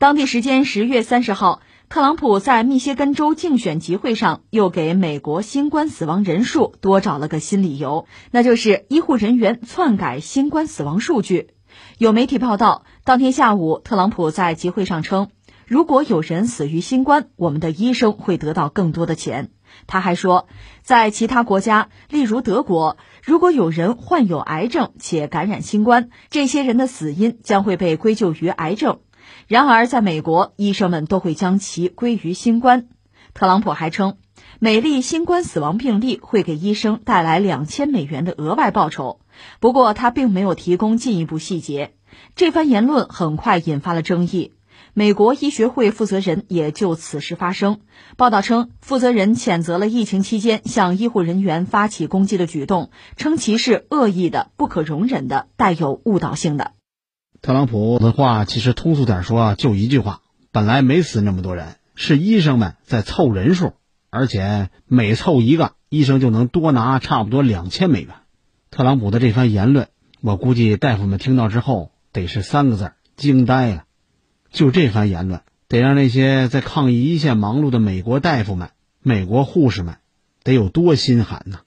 当地时间十月三十号，特朗普在密歇根州竞选集会上又给美国新冠死亡人数多找了个新理由，那就是医护人员篡改新冠死亡数据。有媒体报道，当天下午，特朗普在集会上称，如果有人死于新冠，我们的医生会得到更多的钱。他还说，在其他国家，例如德国，如果有人患有癌症且感染新冠，这些人的死因将会被归咎于癌症。然而，在美国，医生们都会将其归于新冠。特朗普还称，每例新冠死亡病例会给医生带来两千美元的额外报酬。不过，他并没有提供进一步细节。这番言论很快引发了争议。美国医学会负责人也就此事发声。报道称，负责人谴责了疫情期间向医护人员发起攻击的举动，称其是恶意的、不可容忍的、带有误导性的。特朗普的话其实通俗点说啊，就一句话：本来没死那么多人，是医生们在凑人数，而且每凑一个，医生就能多拿差不多两千美元。特朗普的这番言论，我估计大夫们听到之后得是三个字：惊呆了。就这番言论，得让那些在抗疫一线忙碌的美国大夫们、美国护士们，得有多心寒呐！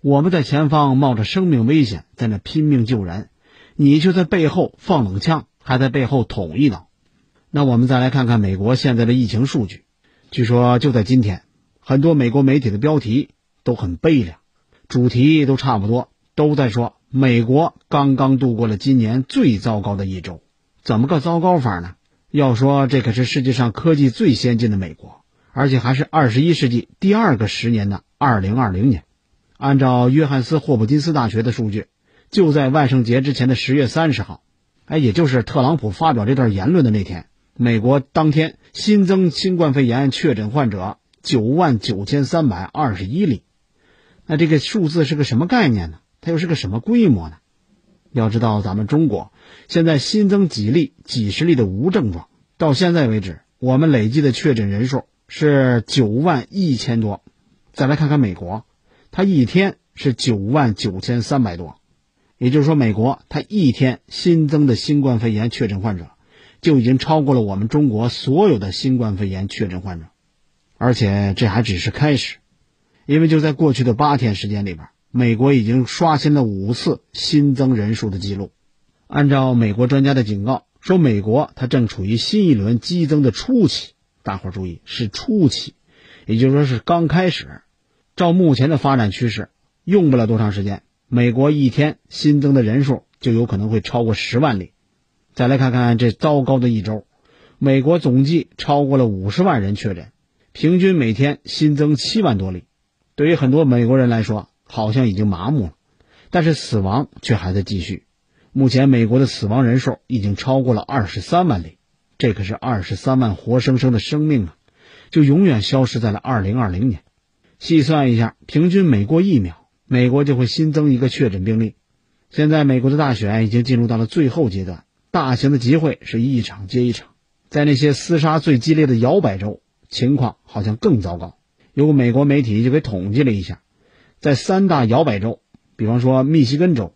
我们在前方冒着生命危险在那拼命救人。你就在背后放冷枪，还在背后捅一刀。那我们再来看看美国现在的疫情数据。据说就在今天，很多美国媒体的标题都很悲凉，主题都差不多，都在说美国刚刚度过了今年最糟糕的一周。怎么个糟糕法呢？要说这可是世界上科技最先进的美国，而且还是二十一世纪第二个十年的二零二零年。按照约翰斯霍普金斯大学的数据。就在万圣节之前的十月三十号，哎，也就是特朗普发表这段言论的那天，美国当天新增新冠肺炎确诊患者九万九千三百二十一例。那这个数字是个什么概念呢？它又是个什么规模呢？要知道，咱们中国现在新增几例、几十例的无症状，到现在为止，我们累计的确诊人数是九万一千多。再来看看美国，它一天是九万九千三百多。也就是说，美国它一天新增的新冠肺炎确诊患者，就已经超过了我们中国所有的新冠肺炎确诊患者，而且这还只是开始，因为就在过去的八天时间里边，美国已经刷新了五次新增人数的记录。按照美国专家的警告，说美国它正处于新一轮激增的初期，大伙儿注意是初期，也就是说是刚开始。照目前的发展趋势，用不了多长时间。美国一天新增的人数就有可能会超过十万例。再来看看这糟糕的一周，美国总计超过了五十万人确诊，平均每天新增七万多例。对于很多美国人来说，好像已经麻木了，但是死亡却还在继续。目前美国的死亡人数已经超过了二十三万例，这可是二十三万活生生的生命啊，就永远消失在了二零二零年。细算一下，平均每过一秒。美国就会新增一个确诊病例。现在美国的大选已经进入到了最后阶段，大型的集会是一场接一场。在那些厮杀最激烈的摇摆州，情况好像更糟糕。有个美国媒体就给统计了一下，在三大摇摆州，比方说密西根州，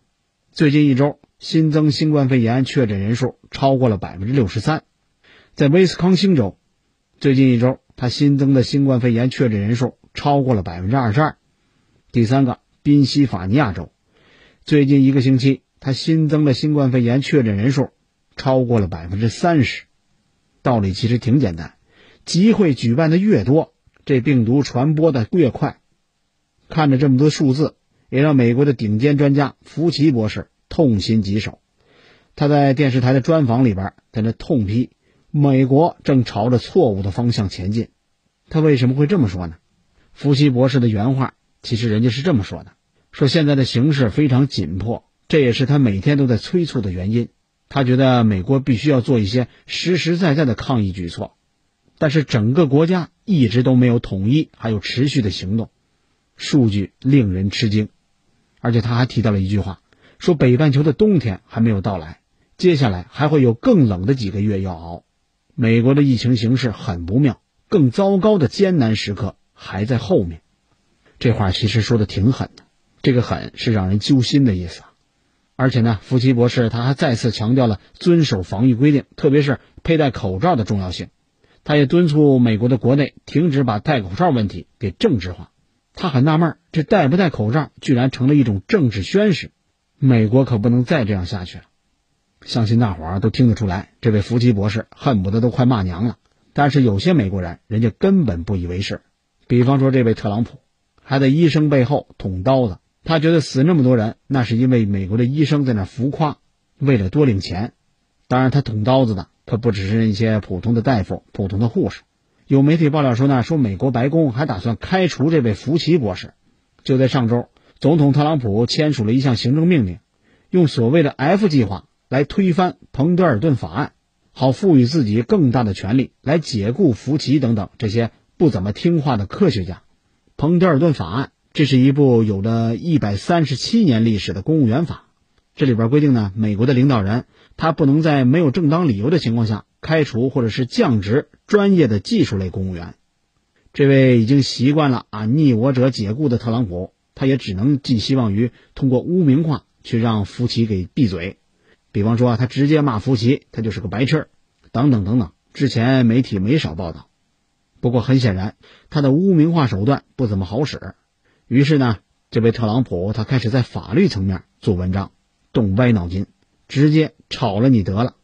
最近一周新增新冠肺炎确诊人数超过了百分之六十三。在威斯康星州，最近一周它新增的新冠肺炎确诊人数超过了百分之二十二。第三个。宾夕法尼亚州最近一个星期，它新增的新冠肺炎确诊人数超过了百分之三十。道理其实挺简单，集会举办的越多，这病毒传播的越快。看着这么多数字，也让美国的顶尖专家福奇博士痛心疾首。他在电视台的专访里边，在那痛批美国正朝着错误的方向前进。他为什么会这么说呢？福奇博士的原话。其实人家是这么说的：说现在的形势非常紧迫，这也是他每天都在催促的原因。他觉得美国必须要做一些实实在在的抗疫举措，但是整个国家一直都没有统一还有持续的行动，数据令人吃惊。而且他还提到了一句话，说北半球的冬天还没有到来，接下来还会有更冷的几个月要熬。美国的疫情形势很不妙，更糟糕的艰难时刻还在后面。这话其实说的挺狠的，这个狠是让人揪心的意思。而且呢，福奇博士他还再次强调了遵守防疫规定，特别是佩戴口罩的重要性。他也敦促美国的国内停止把戴口罩问题给政治化。他很纳闷，这戴不戴口罩居然成了一种政治宣誓。美国可不能再这样下去了。相信大伙儿都听得出来，这位福奇博士恨不得都快骂娘了。但是有些美国人，人家根本不以为是。比方说这位特朗普，还在医生背后捅刀子。他觉得死那么多人，那是因为美国的医生在那浮夸，为了多领钱。当然，他捅刀子的。可不只是一些普通的大夫、普通的护士。有媒体爆料说呢，说美国白宫还打算开除这位福奇博士。就在上周，总统特朗普签署了一项行政命令，用所谓的 F 计划来推翻彭德尔顿法案，好赋予自己更大的权力来解雇福奇等等这些不怎么听话的科学家。彭德尔顿法案，这是一部有着一百三十七年历史的公务员法。这里边规定呢，美国的领导人他不能在没有正当理由的情况下开除或者是降职专业的技术类公务员。这位已经习惯了啊逆我者解雇的特朗普，他也只能寄希望于通过污名化去让福奇给闭嘴。比方说，他直接骂福奇，他就是个白痴，等等等等。之前媒体没少报道。不过很显然，他的污名化手段不怎么好使。于是呢，这位特朗普他开始在法律层面做文章。动歪脑筋，直接炒了你得了。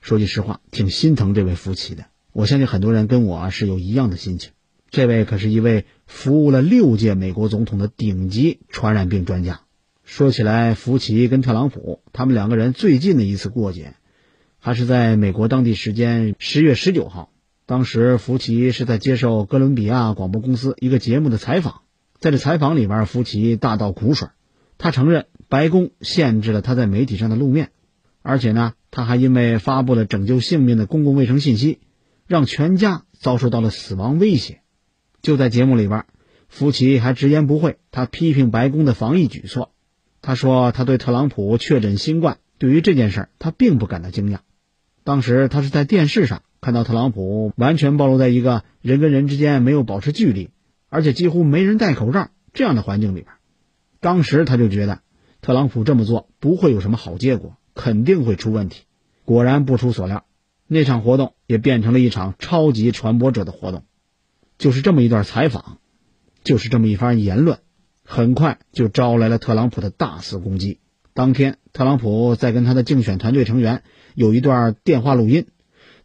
说句实话，挺心疼这位夫妻的。我相信很多人跟我是有一样的心情。这位可是一位服务了六届美国总统的顶级传染病专家。说起来，福奇跟特朗普他们两个人最近的一次过节，还是在美国当地时间十月十九号。当时福奇是在接受哥伦比亚广播公司一个节目的采访，在这采访里边，福奇大倒苦水，他承认。白宫限制了他在媒体上的露面，而且呢，他还因为发布了拯救性命的公共卫生信息，让全家遭受到了死亡威胁。就在节目里边，福奇还直言不讳，他批评白宫的防疫举措。他说，他对特朗普确诊新冠，对于这件事他并不感到惊讶。当时他是在电视上看到特朗普完全暴露在一个人跟人之间没有保持距离，而且几乎没人戴口罩这样的环境里边，当时他就觉得。特朗普这么做不会有什么好结果，肯定会出问题。果然不出所料，那场活动也变成了一场超级传播者的活动。就是这么一段采访，就是这么一番言论，很快就招来了特朗普的大肆攻击。当天，特朗普在跟他的竞选团队成员有一段电话录音，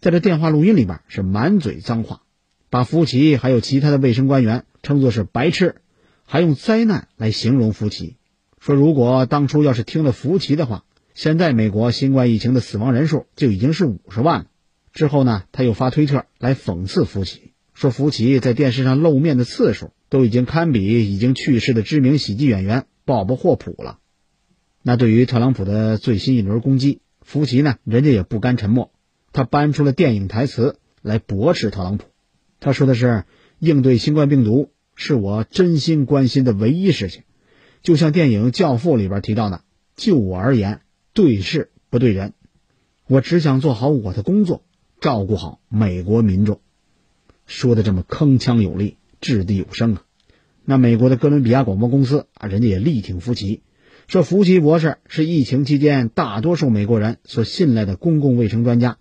在这电话录音里边是满嘴脏话，把福奇还有其他的卫生官员称作是白痴，还用灾难来形容福奇。说如果当初要是听了福奇的话，现在美国新冠疫情的死亡人数就已经是五十万了。之后呢，他又发推特来讽刺福奇，说福奇在电视上露面的次数都已经堪比已经去世的知名喜剧演员鲍勃霍普了。那对于特朗普的最新一轮攻击，福奇呢，人家也不甘沉默，他搬出了电影台词来驳斥特朗普。他说的是：“应对新冠病毒是我真心关心的唯一事情。”就像电影《教父》里边提到的，就我而言，对事不对人，我只想做好我的工作，照顾好美国民众。说的这么铿锵有力，掷地有声啊！那美国的哥伦比亚广播公司啊，人家也力挺福奇，说福奇博士是疫情期间大多数美国人所信赖的公共卫生专家，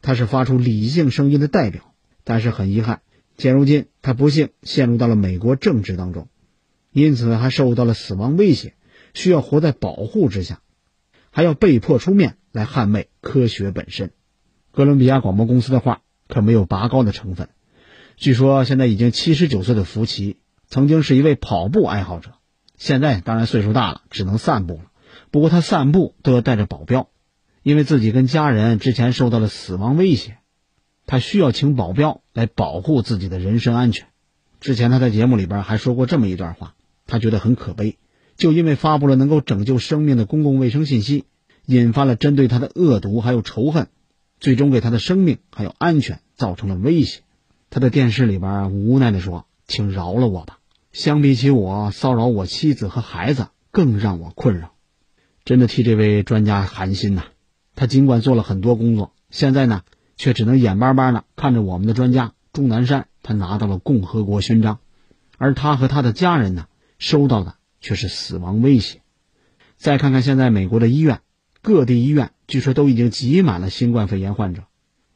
他是发出理性声音的代表。但是很遗憾，现如今他不幸陷入到了美国政治当中。因此，还受到了死亡威胁，需要活在保护之下，还要被迫出面来捍卫科学本身。哥伦比亚广播公司的话可没有拔高的成分。据说，现在已经七十九岁的福奇曾经是一位跑步爱好者，现在当然岁数大了，只能散步了。不过他散步都要带着保镖，因为自己跟家人之前受到了死亡威胁，他需要请保镖来保护自己的人身安全。之前他在节目里边还说过这么一段话。他觉得很可悲，就因为发布了能够拯救生命的公共卫生信息，引发了针对他的恶毒还有仇恨，最终给他的生命还有安全造成了威胁。他在电视里边无奈地说：“请饶了我吧，相比起我骚扰我妻子和孩子，更让我困扰。”真的替这位专家寒心呐！他尽管做了很多工作，现在呢，却只能眼巴巴的看着我们的专家钟南山他拿到了共和国勋章，而他和他的家人呢？收到的却是死亡威胁。再看看现在美国的医院，各地医院据说都已经挤满了新冠肺炎患者。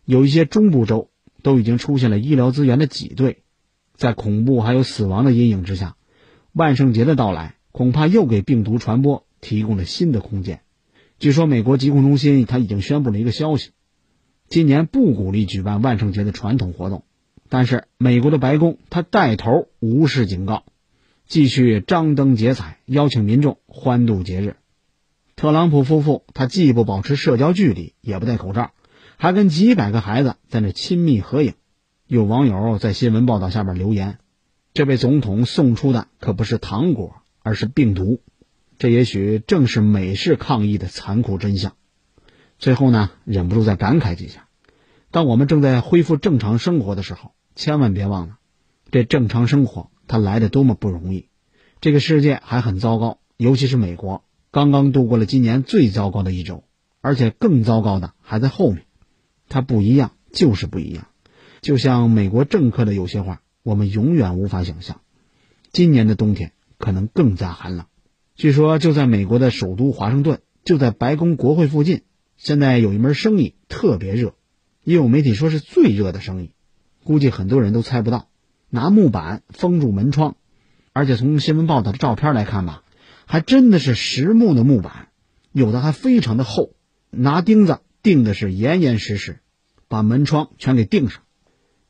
有一些中部州都已经出现了医疗资源的挤兑，在恐怖还有死亡的阴影之下，万圣节的到来恐怕又给病毒传播提供了新的空间。据说美国疾控中心他已经宣布了一个消息，今年不鼓励举办万圣节的传统活动，但是美国的白宫他带头无视警告。继续张灯结彩，邀请民众欢度节日。特朗普夫妇他既不保持社交距离，也不戴口罩，还跟几百个孩子在那亲密合影。有网友在新闻报道下边留言：“这位总统送出的可不是糖果，而是病毒。”这也许正是美式抗议的残酷真相。最后呢，忍不住再感慨几下：当我们正在恢复正常生活的时候，千万别忘了，这正常生活。它来的多么不容易，这个世界还很糟糕，尤其是美国，刚刚度过了今年最糟糕的一周，而且更糟糕的还在后面。它不一样，就是不一样。就像美国政客的有些话，我们永远无法想象。今年的冬天可能更加寒冷。据说就在美国的首都华盛顿，就在白宫国会附近，现在有一门生意特别热，也有媒体说是最热的生意，估计很多人都猜不到。拿木板封住门窗，而且从新闻报道的照片来看吧，还真的是实木的木板，有的还非常的厚，拿钉子钉的是严严实实，把门窗全给钉上。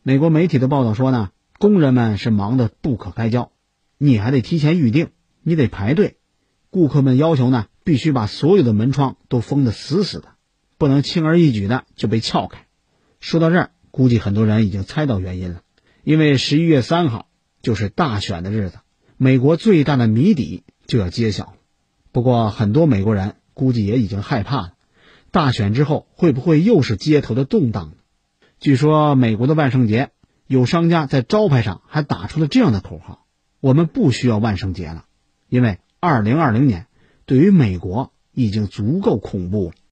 美国媒体的报道说呢，工人们是忙得不可开交，你还得提前预定，你得排队，顾客们要求呢，必须把所有的门窗都封得死死的，不能轻而易举的就被撬开。说到这儿，估计很多人已经猜到原因了。因为十一月三号就是大选的日子，美国最大的谜底就要揭晓。不过，很多美国人估计也已经害怕了，大选之后会不会又是街头的动荡呢？据说，美国的万圣节有商家在招牌上还打出了这样的口号：“我们不需要万圣节了，因为2020年对于美国已经足够恐怖了。”